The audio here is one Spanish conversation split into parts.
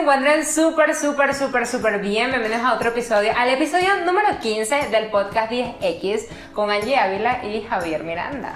encuentren súper, súper, súper, súper bien. Bienvenidos a otro episodio, al episodio número 15 del podcast 10X con Angie Ávila y Javier Miranda.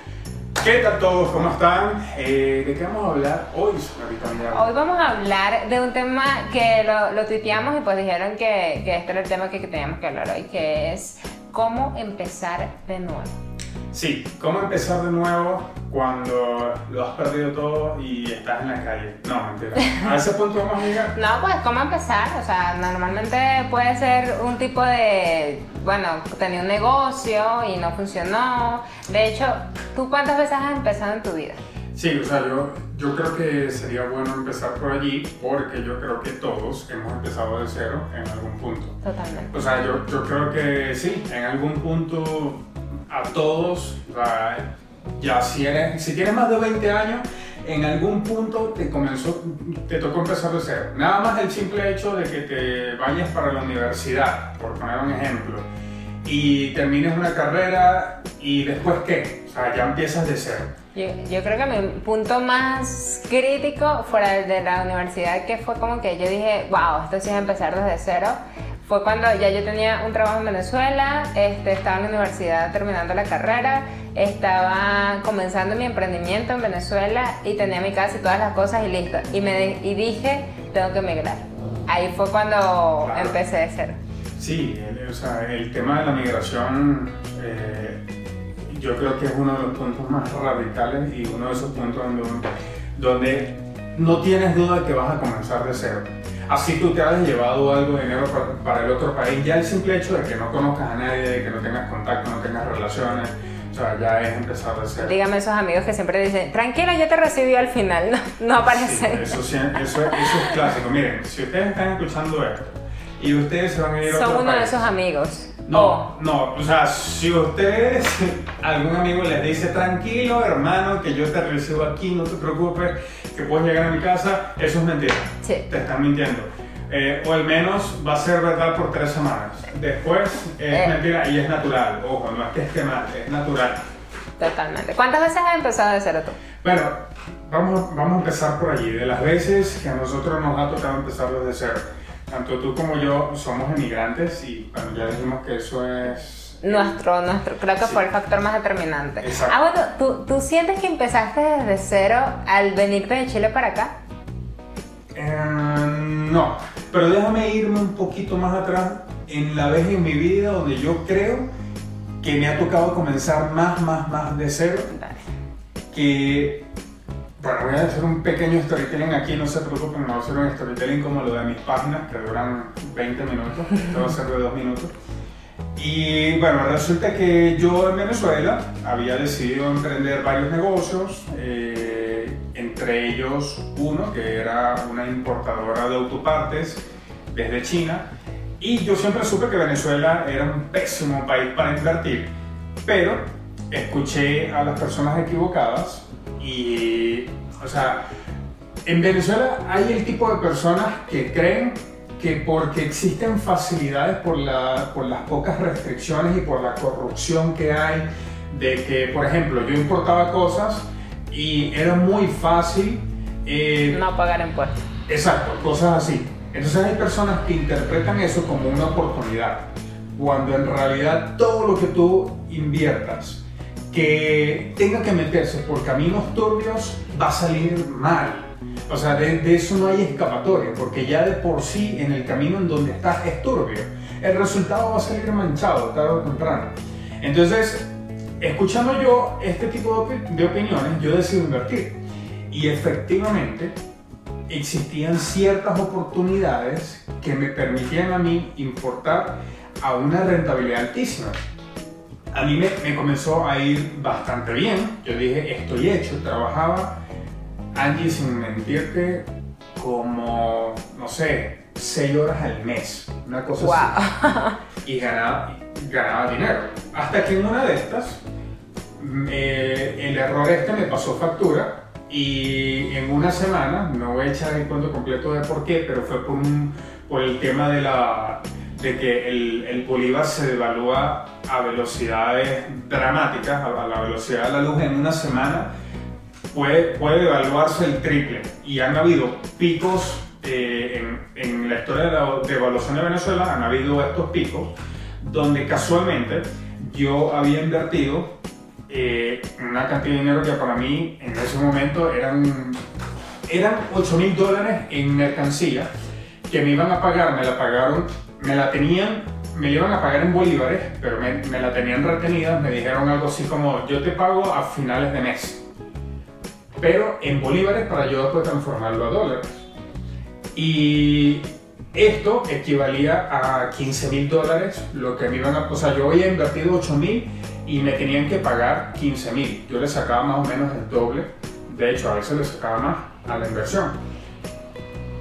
¿Qué tal todos? ¿Cómo están? Eh, ¿De qué vamos a hablar hoy, señorita? Hoy vamos a hablar de un tema que lo, lo tuiteamos y pues dijeron que, que este era el tema que, que teníamos que hablar hoy, que es cómo empezar de nuevo. Sí, ¿cómo empezar de nuevo cuando lo has perdido todo y estás en la calle? No, mentira. A ese punto vamos a llegar. No, pues cómo empezar, o sea, normalmente puede ser un tipo de, bueno, tenía un negocio y no funcionó. De hecho, ¿tú cuántas veces has empezado en tu vida? Sí, o sea, yo, yo creo que sería bueno empezar por allí porque yo creo que todos hemos empezado de cero en algún punto. Totalmente. O sea, yo, yo creo que sí, en algún punto a todos, ya si, eres, si tienes más de 20 años, en algún punto te comenzó, te tocó empezar de cero. Nada más el simple hecho de que te vayas para la universidad, por poner un ejemplo, y termines una carrera y después qué, o sea, ya empiezas de cero. Yo, yo creo que mi punto más crítico fuera el de la universidad, que fue como que yo dije, wow, esto sí es empezar desde cero, fue cuando ya yo tenía un trabajo en Venezuela, este, estaba en la universidad terminando la carrera, estaba comenzando mi emprendimiento en Venezuela y tenía mi casa y todas las cosas y listo. Y, me, di- y dije, tengo que emigrar. Ahí fue cuando Claro. empecé de cero. Sí, el, o sea, el tema de la migración eh, yo creo que es uno de los puntos más radicales y uno de esos puntos donde, donde no tienes duda de que vas a comenzar de cero. Así tú te has llevado algo de dinero para, para el otro país, ya el simple hecho de que no conozcas a nadie, de que no tengas contacto, no tengas relaciones, o sea, ya es empezar de cero. Dígame esos amigos que siempre dicen, tranquila, yo te recibí al final, no, no aparece. eso, sí- eso, eso es clásico. Miren, si ustedes están escuchando esto y ustedes se van a ir a Son otro uno de esos amigos. No, no, o sea, si ustedes, algún amigo les dice, tranquilo hermano, que yo te recibo aquí, no te preocupes, que puedes llegar a mi casa, eso es mentira. Sí. Te están mintiendo. Eh, o al menos va a ser verdad por tres semanas. Después es Eh. mentira y es natural. Ojo, no es que esté mal, es natural. totalmente. ¿Cuántas veces has empezado de cero tú? Bueno, vamos, vamos a empezar por allí. De las veces que a nosotros nos ha tocado empezar desde cero. Tanto tú como yo somos emigrantes y bueno, ya dijimos que eso es... Nuestro, nuestro, creo que Sí. fue el factor más determinante. Exacto. Ah, bueno, ¿tú, ¿tú sientes que empezaste desde cero al venirte de Chile para acá? Eh, no, pero déjame irme un poquito más atrás en la vez en mi vida donde yo creo que me ha tocado comenzar más, más, más de cero. Dale. Que, bueno, voy a hacer un pequeño storytelling aquí, no se preocupen, no voy a hacer un storytelling como lo de mis páginas que duran 20 minutos, esto va a ser de 2 minutos. Y bueno, resulta que yo en Venezuela había decidido emprender varios negocios, eh, entre ellos uno que era una importadora de autopartes desde China. Y yo siempre supe que Venezuela era un pésimo país para invertir, pero escuché a las personas equivocadas y, o sea, en Venezuela hay el tipo de personas que creen que porque existen facilidades por, la- por las pocas restricciones y por la corrupción que hay, de que, por ejemplo, yo importaba cosas y era muy fácil. eh, No pagar impuestos. Exacto, cosas así. Entonces hay personas que interpretan eso como una oportunidad, cuando en realidad todo lo que tú inviertas que tenga que meterse por caminos turbios va a salir mal. O sea, de, eso no hay escapatoria, porque ya de por sí en el camino en donde estás es turbio. El resultado va a salir manchado tarde o temprano. Entonces, escuchando yo este tipo de, de opiniones, yo decido invertir. Y efectivamente, existían ciertas oportunidades que me permitían a mí importar a una rentabilidad altísima. A mí me, me comenzó a ir bastante bien. Yo dije, estoy hecho. Trabajaba, Angie, sin mentirte, como, no sé, 6 horas al mes. Una cosa así Wow. y ganaba, ganaba dinero. Hasta que en una de estas, me- el error este me pasó factura y en una semana, no voy a echar el cuento completo de por qué, pero fue por, un- por el tema de, la, de que el, el bolívar se devalúa a velocidades dramáticas, a, la velocidad de la luz en una semana, puede, puede devaluarse el triple. Y han habido picos eh, en, en, la historia de la devaluación de Venezuela han habido estos picos donde casualmente yo había invertido eh, una cantidad de dinero que para mí en ese momento eran, eran 8 mil dólares en mercancía que me iban a pagar, me la pagaron, me la tenían, me iban a pagar en bolívares, pero me, me la tenían retenida, me dijeron algo así como yo te pago a finales de mes, pero en bolívares para yo después transformarlo a dólares. Y esto equivalía a 15 mil dólares, lo que me iban a... O sea, yo había invertido 8 mil y me tenían que pagar 15 mil. Yo le sacaba más o menos el doble. De hecho, a veces le sacaba más a la inversión.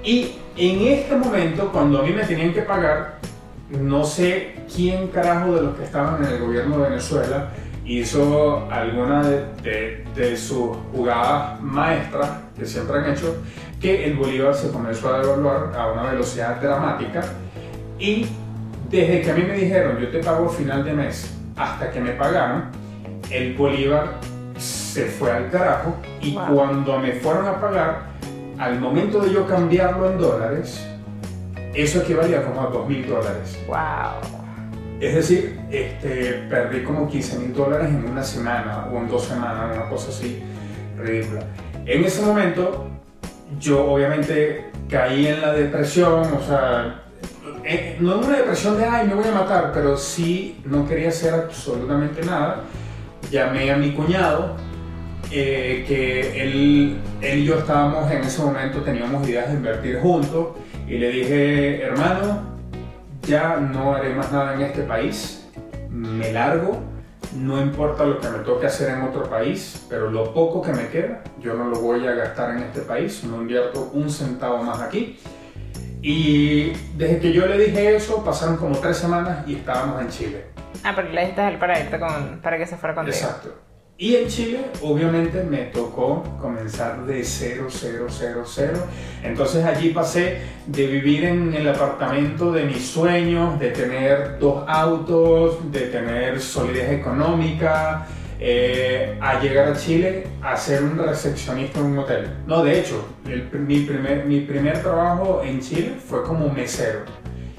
Y en este momento, cuando a mí me tenían que pagar, no sé quién carajo de los que estaban en el gobierno de Venezuela hizo alguna de, de sus jugadas maestras que siempre han hecho que el bolívar se comenzó a devaluar a una velocidad dramática. Y desde que a mí me dijeron yo te pago final de mes hasta que me pagaron, el bolívar se fue al carajo. Y cuando me fueron a pagar, al momento de yo cambiarlo en dólares, eso equivalía como a 2 mil dólares. ¡Wow! Es decir, este, perdí como 15 mil dólares en una semana o en dos semanas, una cosa así ridícula. En ese momento yo obviamente caí en la depresión, o sea, eh, no en una depresión de, ay, me voy a matar, pero sí no quería hacer absolutamente nada. Llamé a mi cuñado, eh, que él, él y yo estábamos en ese momento, teníamos ideas de invertir juntos, y le dije, hermano, ya no haré más nada en este país, me largo, no importa lo que me toque hacer en otro país, pero lo poco que me queda, yo no lo voy a gastar en este país, no invierto un centavo más aquí. Y desde que yo le dije eso, pasaron como tres semanas y estábamos en Chile. Ah, porque le dijiste a él para irte con, para que se fuera contigo. Exacto. Y en Chile, obviamente, me tocó comenzar de cero, cero, cero, cero. Entonces allí pasé de vivir en el apartamento de mis sueños, de tener dos autos, de tener solidez económica, eh, a llegar a Chile a ser un recepcionista en un hotel. No, de hecho, mi, primer, mi primer trabajo en Chile fue como mesero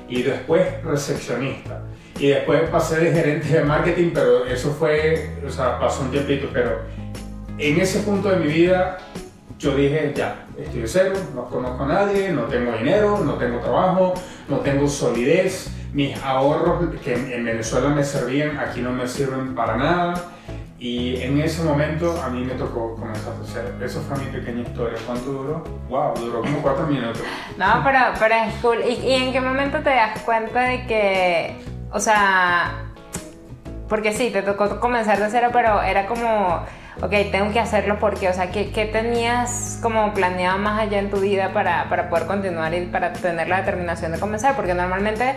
y después recepcionista. Y después pasé de gerente de marketing, pero eso fue, o sea, pasó un tiempito. Pero en ese punto de mi vida, yo dije, ya, estoy de cero, no conozco a nadie, no tengo dinero, no tengo trabajo, no tengo solidez. Mis ahorros que en Venezuela me servían, aquí no me sirven para nada. Y en ese momento a mí me tocó comenzar a hacer. Eso fue mi pequeña historia. ¿Cuánto duró? Wow, duró como cuatro minutos. No, pero, pero es cool. ¿Y, ¿Y, en qué momento te das cuenta de que, o sea, porque sí, te tocó comenzar de cero, pero era como, ok, tengo que hacerlo porque, o sea, ¿qué, qué tenías como planeado más allá en tu vida para, para poder continuar y para tener la determinación de comenzar? Porque normalmente,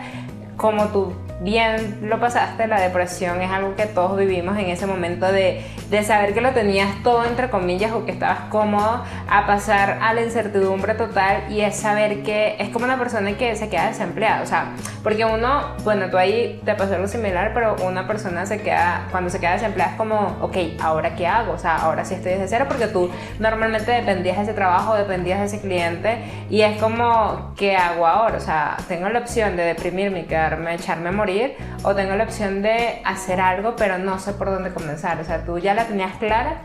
como tú bien lo pasaste, la depresión es algo que todos vivimos en ese momento de, de, saber que lo tenías todo entre comillas o que estabas cómodo, a pasar a la incertidumbre total y es saber que es como una persona que se queda desempleada, o sea, porque uno, bueno, tú ahí te pasó algo similar, pero una persona se queda, cuando se queda desempleada es como, ok, ¿ahora qué hago? O sea, ahora sí estoy desde cero porque tú normalmente dependías de ese trabajo, dependías de ese cliente y es como, ¿qué hago ahora? O sea, tengo la opción de deprimirme quedarme, echarme a morir o tengo la opción de hacer algo pero no sé por dónde comenzar. O sea, ¿tú ya la tenías clara?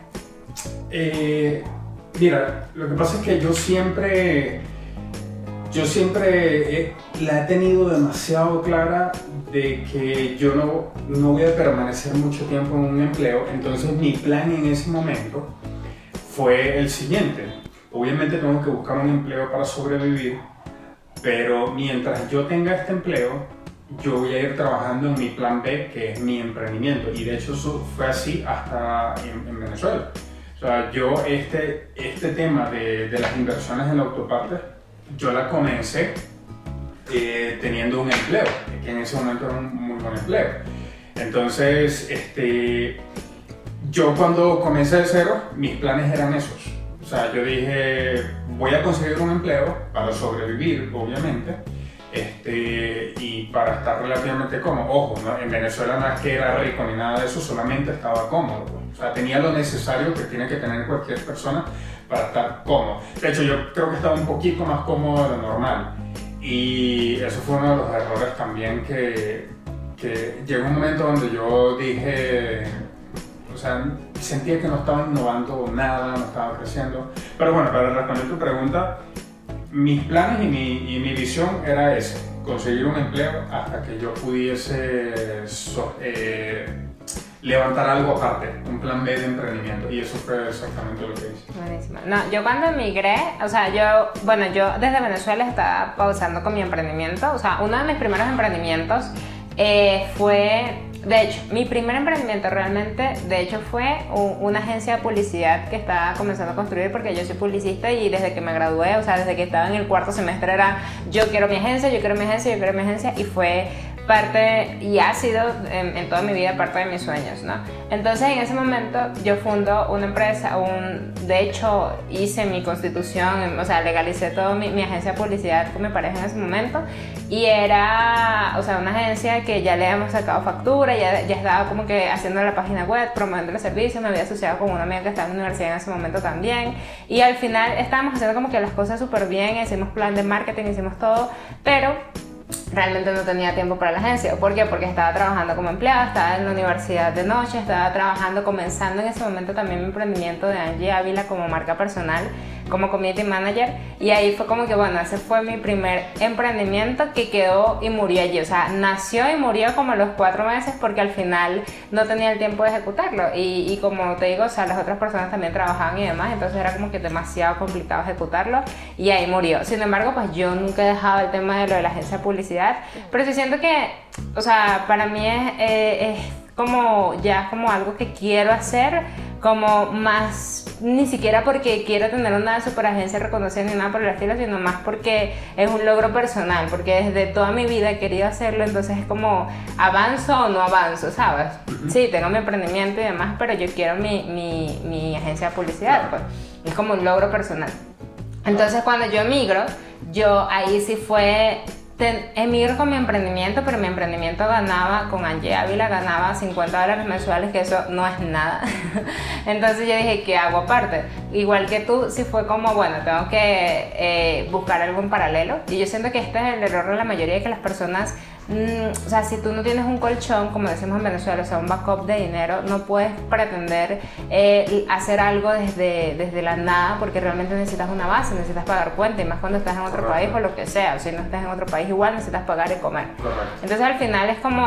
Eh, mira, lo que pasa es que yo siempre, yo siempre la he tenido demasiado clara de que yo no, no voy a permanecer mucho tiempo en un empleo. Entonces mi plan en ese momento fue el siguiente. Obviamente tengo que buscar un empleo para sobrevivir, pero mientras yo tenga este empleo, yo voy a ir trabajando en mi plan B, que es mi emprendimiento. Y de hecho eso fue así hasta en, Venezuela. O sea, yo este, este tema de, de, las inversiones en la autoparte, yo la comencé eh, teniendo un empleo, que en ese momento era un muy buen empleo. Entonces, este, yo cuando comencé de cero, mis planes eran esos. O sea, yo dije, voy a conseguir un empleo para sobrevivir, obviamente este, y para estar relativamente cómodo. Ojo, en Venezuela no es que era rico ni nada de eso, solamente estaba cómodo. Pues. O sea, tenía lo necesario que tiene que tener cualquier persona para estar cómodo. De hecho, yo creo que estaba un poquito más cómodo de lo normal. Y eso fue uno de los errores también que, que llegó un momento donde yo dije, o sea, sentía que no estaba innovando nada, no estaba creciendo. Pero bueno, para responder tu pregunta, mis planes y mi, y mi visión era ese, conseguir un empleo hasta que yo pudiese eh, levantar algo aparte, un plan B de emprendimiento. Y eso fue exactamente lo que hice. Buenísimo. No, yo cuando emigré, o sea, yo, bueno, yo desde Venezuela estaba pausando con mi emprendimiento. O sea, uno de mis primeros emprendimientos eh, fue, de hecho, mi primer emprendimiento realmente, de hecho, fue una agencia de publicidad que estaba comenzando a construir porque yo soy publicista y desde que me gradué, o sea, desde que estaba en el cuarto semestre era yo quiero mi agencia, yo quiero mi agencia, yo quiero mi agencia y fue parte y ha sido en, en toda mi vida parte de mis sueños, ¿no? Entonces en ese momento yo fundo una empresa, un, de hecho hice mi constitución, o sea, legalicé toda mi, mi agencia de publicidad con mi pareja en ese momento y era, o sea, una agencia que ya le habíamos sacado factura, ya, ya estaba como que haciendo la página web, promoviendo los servicios, me había asociado con una amiga que estaba en la universidad en ese momento también y al final estábamos haciendo como que las cosas súper bien, hicimos plan de marketing, hicimos todo, pero realmente no tenía tiempo para la agencia. ¿Por qué? Porque estaba trabajando como empleada, estaba en la universidad de noche, estaba trabajando, comenzando en ese momento también mi emprendimiento de Angie Ávila como marca personal, como community manager. Y ahí fue como que, bueno, ese fue mi primer emprendimiento que quedó y murió allí. O sea, nació y murió como a los cuatro meses porque al final no tenía el tiempo de ejecutarlo. Y, y como te digo, o sea, las otras personas también trabajaban y demás, entonces era como que demasiado complicado ejecutarlo y ahí murió. Sin embargo, pues yo nunca he dejado el tema de lo de la agencia de publicidad, pero sí siento que, o sea, para mí es, eh, es como ya como algo que quiero hacer, como más, ni siquiera porque quiero tener una super agencia reconocida ni nada por el estilo, sino más porque es un logro personal, porque desde toda mi vida he querido hacerlo, entonces es como avanzo o no avanzo, ¿sabes? Sí, tengo mi emprendimiento y demás, pero yo quiero mi, mi, mi agencia de publicidad, pues es como un logro personal. Entonces cuando yo emigro, yo ahí sí fue, ten- emigro con mi emprendimiento, pero mi emprendimiento ganaba, con Angie Ávila ganaba 50 dólares mensuales, que eso no es nada. Entonces yo dije, ¿qué hago aparte? Igual que tú, sí fue como, bueno, tengo que eh, buscar algo en paralelo. Y yo siento que este es el error de la mayoría de que las personas Mm, o sea, si tú no tienes un colchón, como decimos en Venezuela, o sea, un backup de dinero, no puedes pretender eh, hacer algo desde, desde la nada porque realmente necesitas una base, necesitas pagar cuenta y más cuando estás en otro Correcto. país o lo que sea, o si no estás en otro país igual necesitas pagar y comer. Correcto. Entonces al final es como,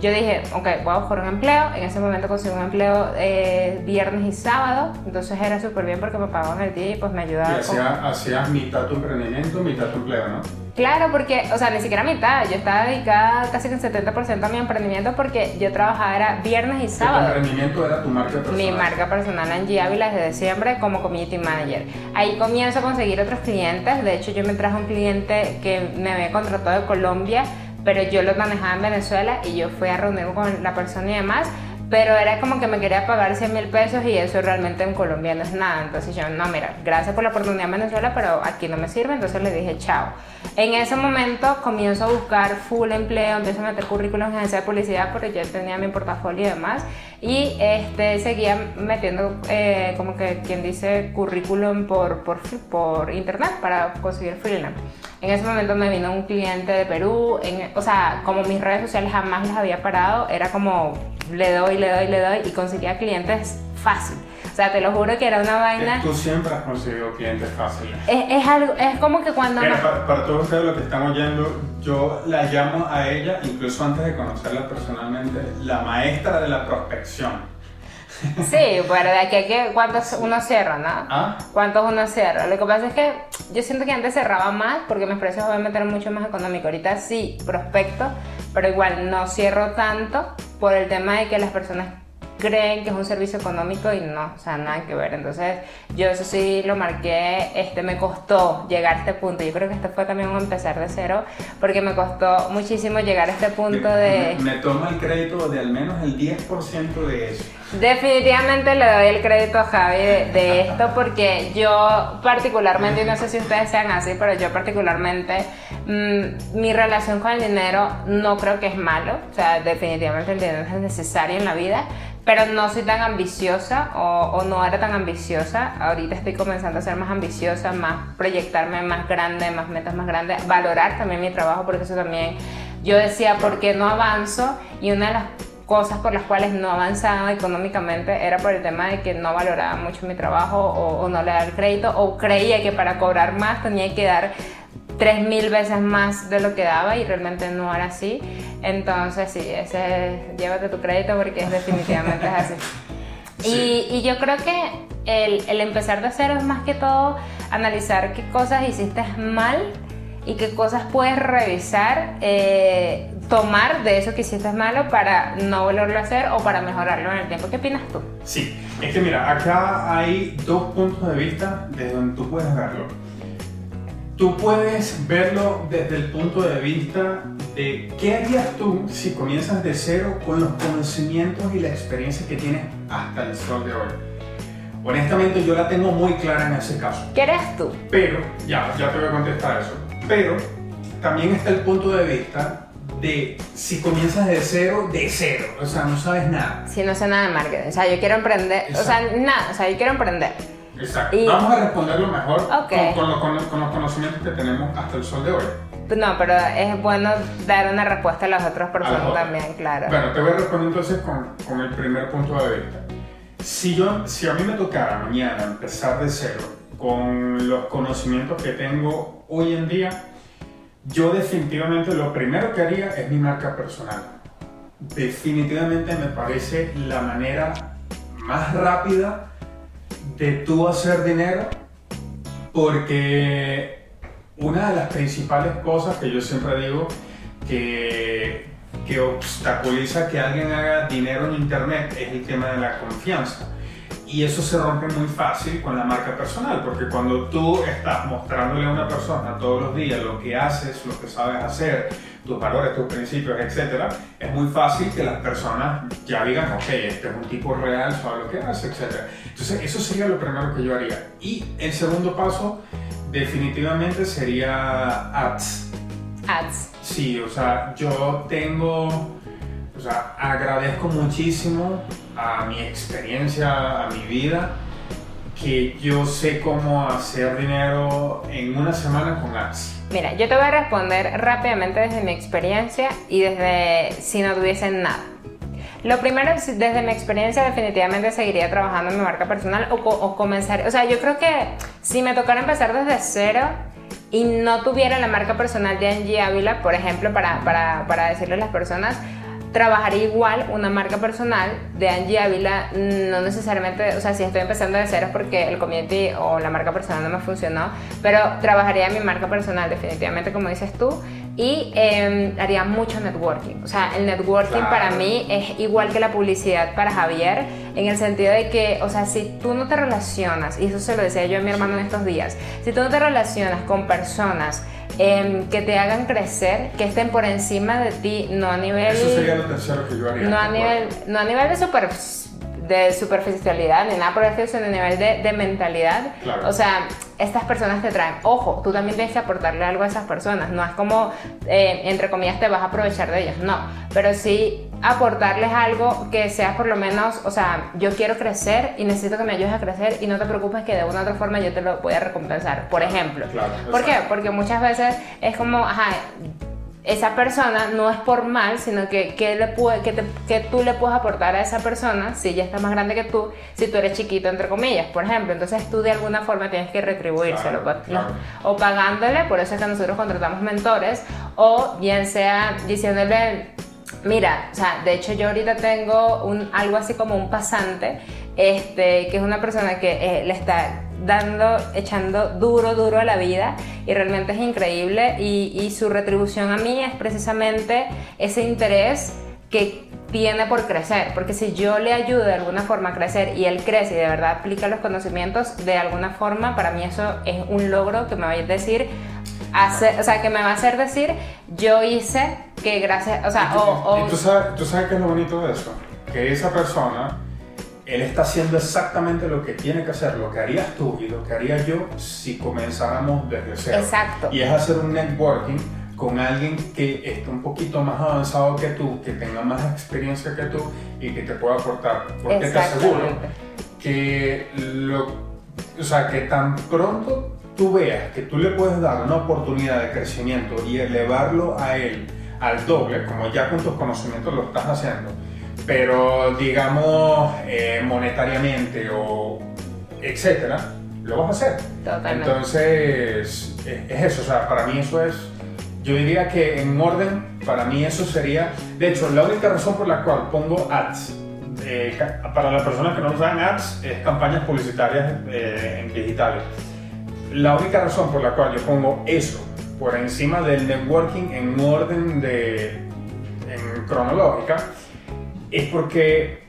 yo dije, ok, voy a buscar un empleo, en ese momento conseguí un empleo eh, viernes y sábado, entonces era súper bien porque me pagaban el día y pues me Y ayudaba. con- hacías mitad tu emprendimiento, mitad tu empleo, ¿no? Claro, porque, o sea, ni siquiera mitad, yo estaba dedicada casi que un 70% a mi emprendimiento porque yo trabajaba era viernes y Que Tu sábado. emprendimiento era tu marca personal. Mi marca personal Angie Ávila desde diciembre como community manager. Ahí comienzo a conseguir otros clientes. De hecho, yo me traje un cliente que me había contratado de Colombia, pero yo lo manejaba en Venezuela y yo fui a reunirme con la persona y demás. Pero era como que me quería pagar 100 mil pesos y eso realmente en Colombia no es nada. Entonces yo, no, mira, gracias por la oportunidad en Venezuela, pero aquí no me sirve. Entonces le dije, chao. En ese momento comienzo a buscar full empleo, empiezo a meter currículums en agencia de publicidad porque yo tenía mi portafolio y demás. Y este, seguía metiendo, eh, como que quien dice, currículum por, por, por internet para conseguir freelance. En ese momento me vino un cliente de Perú, en- o sea, como mis redes sociales jamás las había parado, era como le doy, le doy, le doy y conseguía clientes fácil. O sea, te lo juro que era una vaina. Tú siempre has conseguido clientes fáciles. Es, es algo, es como que cuando... Mira, me- para, para todos ustedes los que están oyendo, yo la llamo a ella, incluso antes de conocerla personalmente, la maestra de la prospección. Sí, bueno, de aquí a que cuántos uno cierra, ¿no? ¿Ah? ¿Cuántos uno cierra? Lo que pasa es que yo siento que antes cerraba más porque mis precios obviamente eran mucho más económicos. Ahorita sí, prospecto, pero igual no cierro tanto por el tema de que las personas creen que es un servicio económico y no, o sea, nada que ver. Entonces, yo eso sí lo marqué, este, me costó llegar a este punto. Yo creo que este fue también un empezar de cero, porque me costó muchísimo llegar a este punto de... Me, me toma el crédito de al menos el 10% de eso. Definitivamente le doy el crédito a Javi de, de esto porque yo particularmente, y no sé si ustedes sean así, pero yo particularmente, mm, mi relación con el dinero no creo que es malo, o sea, definitivamente el dinero es necesario en la vida, pero no soy tan ambiciosa o, no era tan ambiciosa. Ahorita estoy comenzando a ser más ambiciosa, más proyectarme más grande, más metas más grandes, valorar también mi trabajo, porque eso también yo decía, ¿por qué no avanzo? Y una de las cosas por las cuales no avanzaba económicamente era por el tema de que no valoraba mucho mi trabajo o, o no le daba el crédito o creía que para cobrar más tenía que dar tres mil veces más de lo que daba y realmente no era así. Entonces sí, ese llévate tu crédito porque es definitivamente es así. Y, y, yo creo que el, el, empezar de cero es más que todo analizar qué cosas hiciste mal y qué cosas puedes revisar, eh, tomar de eso que hiciste malo para no volverlo a hacer o para mejorarlo en el tiempo. ¿Qué opinas tú? Sí, es que mira, acá hay dos puntos de vista desde donde tú puedes verlo. Tú puedes verlo desde el punto de vista de qué harías tú si comienzas de cero con los conocimientos y la experiencia que tienes hasta el sol de hoy. Honestamente yo la tengo muy clara en ese caso. ¿Qué eres tú? Pero, ya, ya te voy a contestar eso. Pero también está el punto de vista de si comienzas de cero, de cero. O sea, no sabes nada. Si no sé nada de marketing. O sea, yo quiero emprender. Exacto. O sea, nada. O sea, yo quiero emprender. Exacto. Y... Vamos a responderlo mejor okay. con, con, con, con, los conocimientos que tenemos hasta el sol de hoy. No, pero es bueno dar una respuesta a las otras personas las también, claro. Bueno, te voy a responder entonces con, el primer punto de vista. Si, yo, si a mí me tocara mañana empezar de cero con los conocimientos que tengo hoy en día, yo definitivamente lo primero que haría es mi marca personal. Definitivamente me parece la manera más rápida de tú hacer dinero porque una de las principales cosas que yo siempre digo que, que obstaculiza que alguien haga dinero en internet es el tema de la confianza. Y eso se rompe muy fácil con la marca personal, porque cuando tú estás mostrándole a una persona todos los días lo que haces, lo que sabes hacer, tus valores, tus principios, etc., es muy fácil que las personas ya digan, ok, este es un tipo real, sabe lo que hace, etc. Entonces, eso sería lo primero que yo haría. Y el segundo paso, definitivamente, sería ads. Ads. Sí, o sea, yo tengo, o sea, agradezco muchísimo a mi experiencia, a mi vida, que yo sé cómo hacer dinero en una semana con ads. Mira, yo te voy a responder rápidamente desde mi experiencia y desde si no tuviese nada. Lo primero, desde mi experiencia, definitivamente seguiría trabajando en mi marca personal o, o comenzar. O sea, yo creo que si me tocara empezar desde cero y no tuviera la marca personal de Angie Ávila, por ejemplo, para, para, para decirle a las personas, trabajaría igual una marca personal de Angie Ávila, no necesariamente, o sea, si estoy empezando de cero porque el community o la marca personal no me funcionó, pero trabajaría mi marca personal definitivamente, como dices tú, y eh, haría mucho networking. O sea, el networking claro. para mí es igual que la publicidad para Javier, en el sentido de que, o sea, si tú no te relacionas, y eso se lo decía yo a mi hermano en estos días, si tú no te relacionas con personas, eh, que te hagan crecer, que estén por encima de ti, no a nivel... Eso sería lo tercero que yo haría. No a nivel, no a nivel de, super, de superficialidad ni nada por el sino a nivel de, de mentalidad. Claro. O sea, estas personas te traen. Ojo, tú también tienes que aportarle algo a esas personas. No es como, eh, entre comillas, te vas a aprovechar de ellos. No, pero sí aportarles algo que sea por lo menos, o sea, yo quiero crecer y necesito que me ayudes a crecer y no te preocupes que de una u otra forma yo te lo voy a recompensar, por ejemplo. Claro, ¿Por qué? Porque muchas veces es como, ajá, esa persona no es por mal, sino que, que, le puede, que, te, que, tú le puedes aportar a esa persona si ella está más grande que tú, si tú eres chiquito, entre comillas, por ejemplo. Entonces tú de alguna forma tienes que retribuírselo. Claro, claro. O pagándole, por eso es que nosotros contratamos mentores, o bien sea diciéndole Mira, o sea, de hecho yo ahorita tengo un, algo así como un pasante, este, que es una persona que eh, le está dando, echando duro, duro a la vida y realmente es increíble. Y, y su retribución a mí es precisamente ese interés que tiene por crecer, porque si yo le ayudo de alguna forma a crecer y él crece y de verdad aplica los conocimientos, de alguna forma para mí eso es un logro que me va a decir, hacer, o sea, que me va a hacer decir, yo hice que gracias, o sea, y tú, o, o y tú sabes, tú sabes qué es lo bonito de eso, que esa persona, él está haciendo exactamente lo que tiene que hacer, lo que harías tú y lo que haría yo si comenzáramos desde cero. Exacto. Y es hacer un networking con alguien que esté un poquito más avanzado que tú, que tenga más experiencia que tú y que te pueda aportar. Porque te aseguro que, lo, o sea, que tan pronto tú veas que tú le puedes dar una oportunidad de crecimiento y elevarlo a él al doble, como ya con tus conocimientos lo estás haciendo, pero digamos eh, monetariamente o etcétera, lo vas a hacer. Totalmente. Entonces, es eso, o sea, para mí eso es, yo diría que en orden, para mí eso sería, de hecho, la única razón por la cual pongo ads, eh, para las personas que no saben ads, es campañas publicitarias eh, en digitales. La única razón por la cual yo pongo eso por encima del networking en orden de en cronológica es porque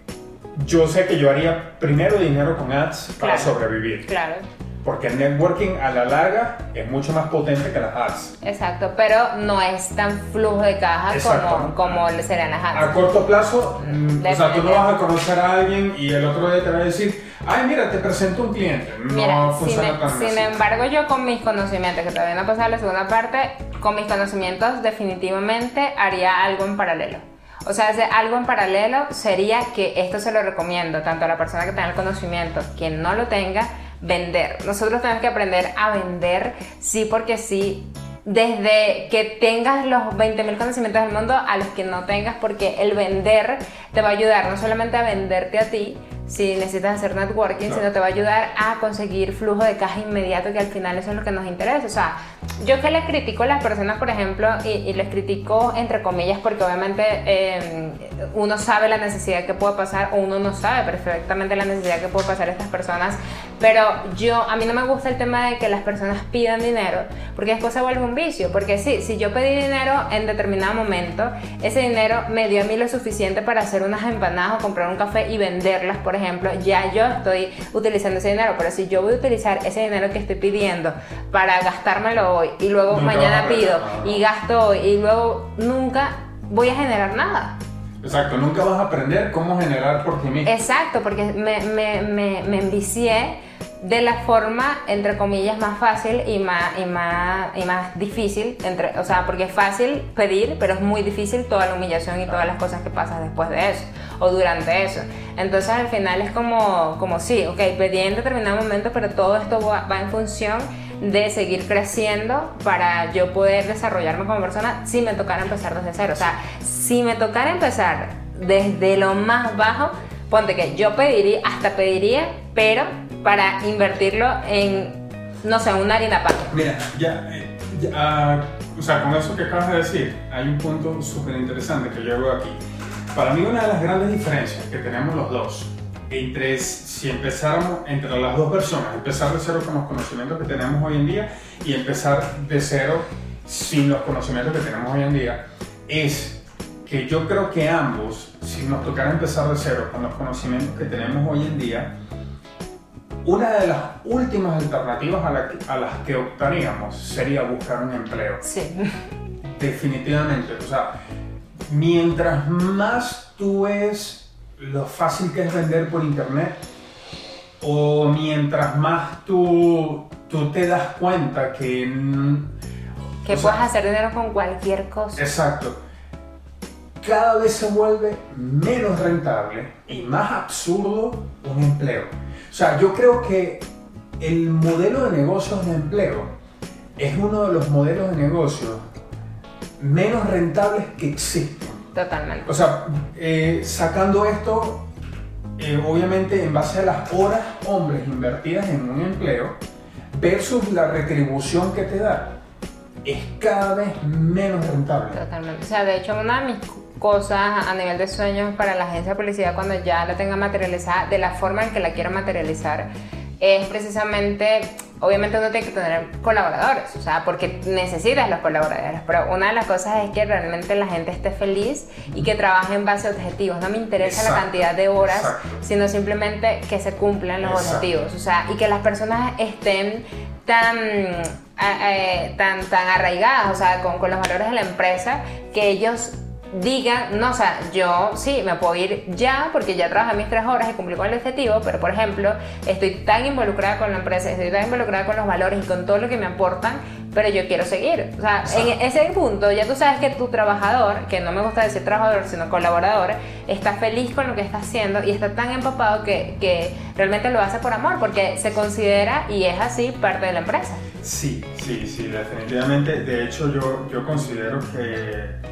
yo sé que yo haría primero dinero con ads para sobrevivir. Claro. Porque el networking a la larga es mucho más potente que las ads. Exacto, pero no es tan flujo de caja como, como serían las ads. A corto plazo, mm, o sea, tú no vas a conocer a alguien y el otro día te va a decir, ay, mira, te presento un cliente. No mira, funciona sin, e- tan sin así. embargo, yo con mis conocimientos, que todavía no he pasado la segunda parte, con mis conocimientos definitivamente haría algo en paralelo. O sea, algo en paralelo sería que esto se lo recomiendo tanto a la persona que tenga el conocimiento, quien no lo tenga, vender. Nosotros tenemos que aprender a vender, sí porque sí, desde que tengas los 20.000 conocimientos del mundo a los que no tengas, porque el vender te va a ayudar no solamente a venderte a ti, si necesitas hacer networking, Claro. sino te va a ayudar a conseguir flujo de caja inmediato, que al final eso es lo que nos interesa. O sea, yo que les critico a las personas, por ejemplo, y, y les critico entre comillas, porque obviamente eh, uno sabe la necesidad que puede pasar, o uno no sabe perfectamente la necesidad que puede pasar estas personas, pero yo, a mí no me gusta el tema de que las personas pidan dinero, porque después se vuelve un vicio, porque sí, si yo pedí dinero en determinado momento, ese dinero me dio a mí lo suficiente para hacer unas empanadas o comprar un café y venderlas, por ejemplo, ya yo estoy utilizando ese dinero, pero si yo voy a utilizar ese dinero que estoy pidiendo para gastármelo hoy y luego Nunca mañana pido y gasto hoy y luego nunca voy a generar nada. Exacto, nunca vas a aprender cómo generar por ti mismo. Exacto, porque me, me, me, me envicié de la forma, entre comillas, más fácil y más, y más, y más difícil. Entre, o sea, porque es fácil pedir, pero es muy difícil toda la humillación y todas las cosas que pasan después de eso o durante eso. Entonces al final es como, como sí, ok, pedí en determinado momento, pero todo esto va, va en función de seguir creciendo para yo poder desarrollarme como persona si me tocara empezar desde cero. O sea, si me tocara empezar desde lo más bajo, ponte que yo pediría, hasta pediría, pero para invertirlo en, no sé, una harina pan. Mira, ya, eh, ya, ah, o sea, con eso que acabas de decir, hay un punto súper interesante que yo veo aquí. Para mí una de las grandes diferencias que tenemos los dos, entre si empezáramos, entre las dos personas, empezar de cero con los conocimientos que tenemos hoy en día y empezar de cero sin los conocimientos que tenemos hoy en día, es que yo creo que ambos, si nos tocara empezar de cero con los conocimientos que tenemos hoy en día, una de las últimas alternativas a, la a las que optaríamos sería buscar un empleo. Sí, Definitivamente. O sea, mientras más tú ves lo fácil que es vender por internet, o mientras más tú, tú te das cuenta que... que sea, puedes hacer dinero con cualquier cosa. Exacto. Cada vez se vuelve menos rentable y más absurdo un empleo. O sea, yo creo que el modelo de negocios de empleo es uno de los modelos de negocios menos rentables que existen. Totalmente. O sea, eh, sacando esto, eh, obviamente en base a las horas hombres invertidas en un empleo versus la retribución que te da, es cada vez menos rentable. Totalmente. O sea, de hecho, una de mis cosas a nivel de sueños para la agencia de publicidad cuando ya la tenga materializada, de la forma en que la quiero materializar, es precisamente, obviamente uno tiene que tener colaboradores, o sea, porque necesitas los colaboradores, pero una de las cosas es que realmente la gente esté feliz y que trabaje en base a objetivos. No me interesa la Exacto, cantidad de horas, exacto. sino simplemente que se cumplan los Exacto. objetivos, o sea, y que las personas estén tan, a- eh, tan, tan arraigadas, o sea, con, con los valores de la empresa, que ellos digan, no, o sea, yo sí, me puedo ir ya porque ya trabajé mis tres horas y cumplí con el objetivo, pero por ejemplo, estoy tan involucrada con la empresa, estoy tan involucrada con los valores y con todo lo que me aportan, pero yo quiero seguir. O sea, en ese punto ya tú sabes que tu trabajador, que no me gusta decir trabajador, sino colaborador, está feliz con lo que está haciendo y está tan empapado que, que realmente lo hace por amor, porque se considera, y es así, parte de la empresa. Sí, sí, sí, definitivamente. De hecho, yo, yo considero que,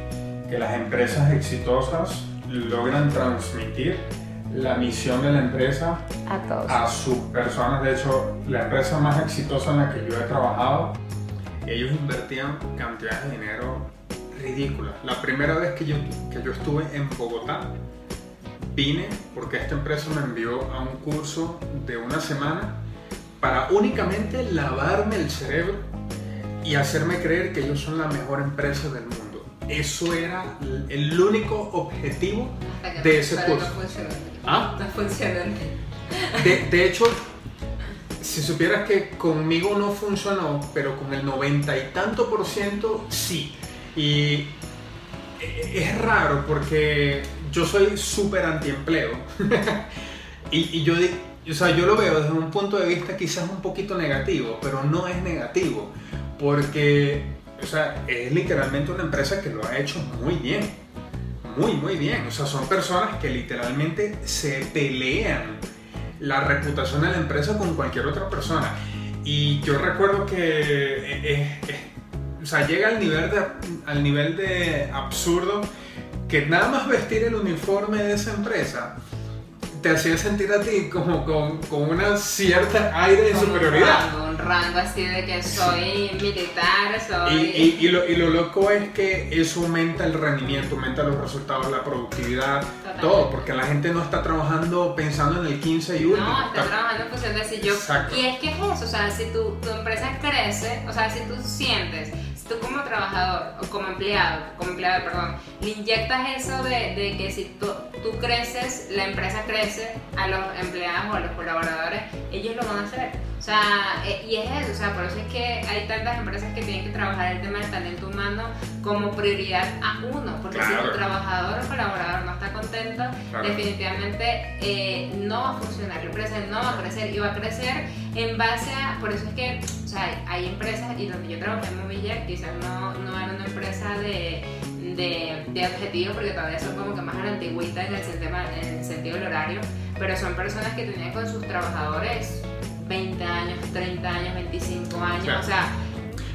que las empresas exitosas logran transmitir la misión de la empresa a, a sus personas. De hecho, la empresa más exitosa en la que yo he trabajado, ellos invertían cantidades de dinero ridículas. La primera vez que yo, que yo estuve en Bogotá, vine porque esta empresa me envió a un curso de una semana para únicamente lavarme el cerebro y hacerme creer que ellos son la mejor empresa del mundo. Eso era el único objetivo de ese curso. ¿Ah? No. De, de hecho, si supieras que conmigo no funcionó, pero con el noventa y tanto por ciento sí. Y es raro porque yo soy súper antiempleo. y, y yo, o sea, yo lo veo desde un punto de vista quizás un poquito negativo, pero no es negativo. Porque o sea, es literalmente una empresa que lo ha hecho muy bien. Muy, muy bien. O sea, son personas que literalmente se pelean la reputación de la empresa con cualquier otra persona. Y yo recuerdo que eh, eh, eh, o sea, llega al nivel, de, al nivel de absurdo que nada más vestir el uniforme de esa empresa te hacía sentir a ti como con, con una cierta aire de superioridad. Un rango, así de que soy militar, soy... Y, y, lo, y, lo, loco es que eso aumenta el rendimiento, aumenta los resultados, la productividad, todo, porque la gente no está trabajando pensando en el 15 y último. No, está, trabajando en función de si yo... Exacto. Y es que es eso, o sea, si tu, tu empresa crece, o sea, si tú sientes tú como trabajador o como empleado, como empleado, perdón, le inyectas eso de, de que si tú, tú, creces, la empresa crece, a los empleados o a los colaboradores, ellos lo van a hacer. O sea, eh, y es eso, o sea, por eso es que hay tantas empresas que tienen que trabajar el tema del talento humano como prioridad a uno, porque si tu trabajador o colaborador no está contento, definitivamente eh, no va a funcionar, la empresa no va a crecer y va a crecer en base a, por eso es que, o sea, hay empresas, y donde yo trabajé en Movilla, quizás no, no era una empresa de, de, de objetivos, porque todavía son como que más a la antigüita en el, en el sentido del horario, pero son personas que tenían con sus trabajadores 20 años, 30 años, 25 años, o sea...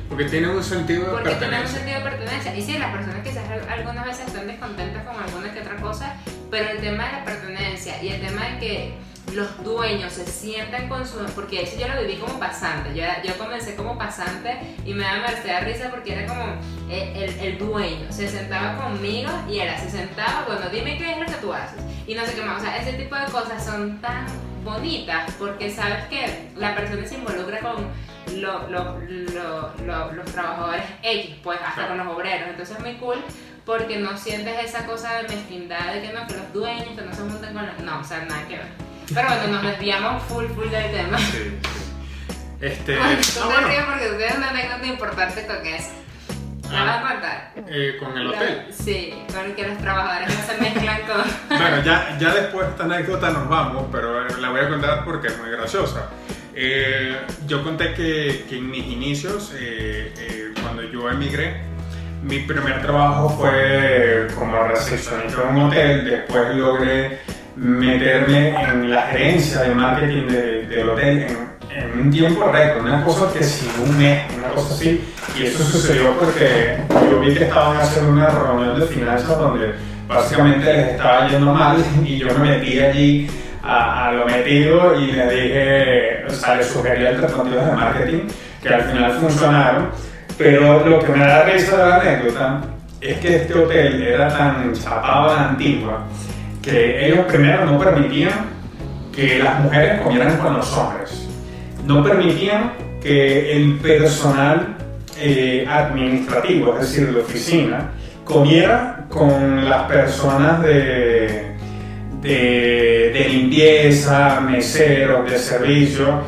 Porque tienen un sentido de porque pertenencia. Porque tienen un sentido de pertenencia. Y sí, las personas quizás algunas veces están descontentas con alguna que otra cosa, pero el tema de la pertenencia y el tema de que los dueños se sientan con su... Porque eso yo lo viví como pasante. Yo, yo comencé como pasante y me da merced risa porque era como el, el, el, dueño. Se sentaba conmigo y era, se sentaba, bueno, dime qué es lo que tú haces. Y no sé qué más. O sea, ese tipo de cosas son tan bonitas porque sabes que la persona se involucra con lo, lo, lo, los trabajadores X, pues hasta con los obreros. Entonces es muy cool porque no sientes esa cosa de mezquindad de que no, que los dueños, que no se juntan con los... No, o sea, nada que ver. Pero bueno, nos desviamos full, full del tema. Sí, sí. Este... Ay, tú ah, bueno. porque ustedes no tengan importante con eso. ¿La ah, vas a contar? Eh, ¿Con el hotel? sí, con que los trabajadores no se mezclan con... bueno, ya, ya después de esta anécdota nos vamos, pero la voy a contar porque es muy graciosa. Eh, yo conté que, que, en mis inicios, eh, eh, cuando yo emigré, mi primer trabajo fue como recepcionista en un hotel, después logré meterme en la gerencia de marketing de, del hotel en, en, un tiempo récord, una cosa que sin un mes, una cosa así, y eso sucedió porque yo vi que estaban haciendo una reunión de finanzas donde básicamente les estaba yendo mal y yo me metí allí a, a lo metido y le dije, o sea, le sugerí alternativas de marketing que al final funcionaron, pero lo que me da risa de la anécdota es que este hotel era tan chapado de antigua que ellos primero no permitían que las mujeres comieran con los hombres, no permitían que el personal eh, administrativo, es decir, de oficina, comiera con las personas de, de, de limpieza, meseros, de servicio.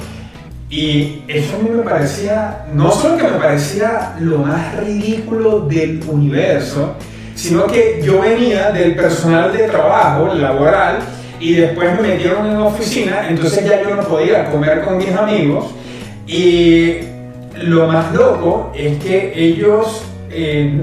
Y eso a mí me parecía, no solo que me parecía lo más ridículo del universo, sino que yo venía del personal de trabajo laboral y después me metieron en la oficina, entonces ya yo no podía comer con mis amigos y lo más loco es que ellos, eh,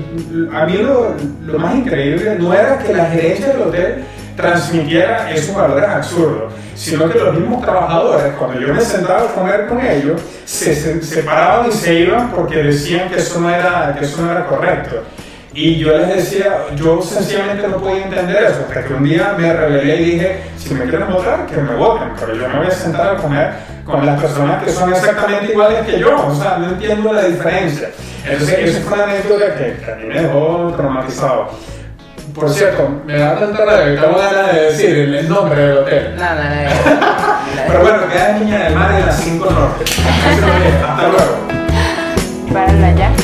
a mí lo, lo más increíble no era que la gerencia del hotel transmitiera esos valores absurdos, sino que los mismos trabajadores, cuando yo me sentaba a comer con ellos, se, se separaban y se iban porque decían que eso no era, que eso no era correcto. Y yo les decía, yo sencillamente no podía entender eso, hasta que un día me rebelé y dije, si me quieren votar, que me voten, pero yo no voy a sentar a comer con las personas que son exactamente iguales que yo, o sea, no entiendo la diferencia. Entonces, eso fue una anécdota que, que a mí me dejó traumatizado. Por cierto, me da tanta rabia que ganas de decir el, nombre del hotel. No, no, no. Pero bueno, queda Niña del Mar en las 5 Norte. Hasta luego. Para allá.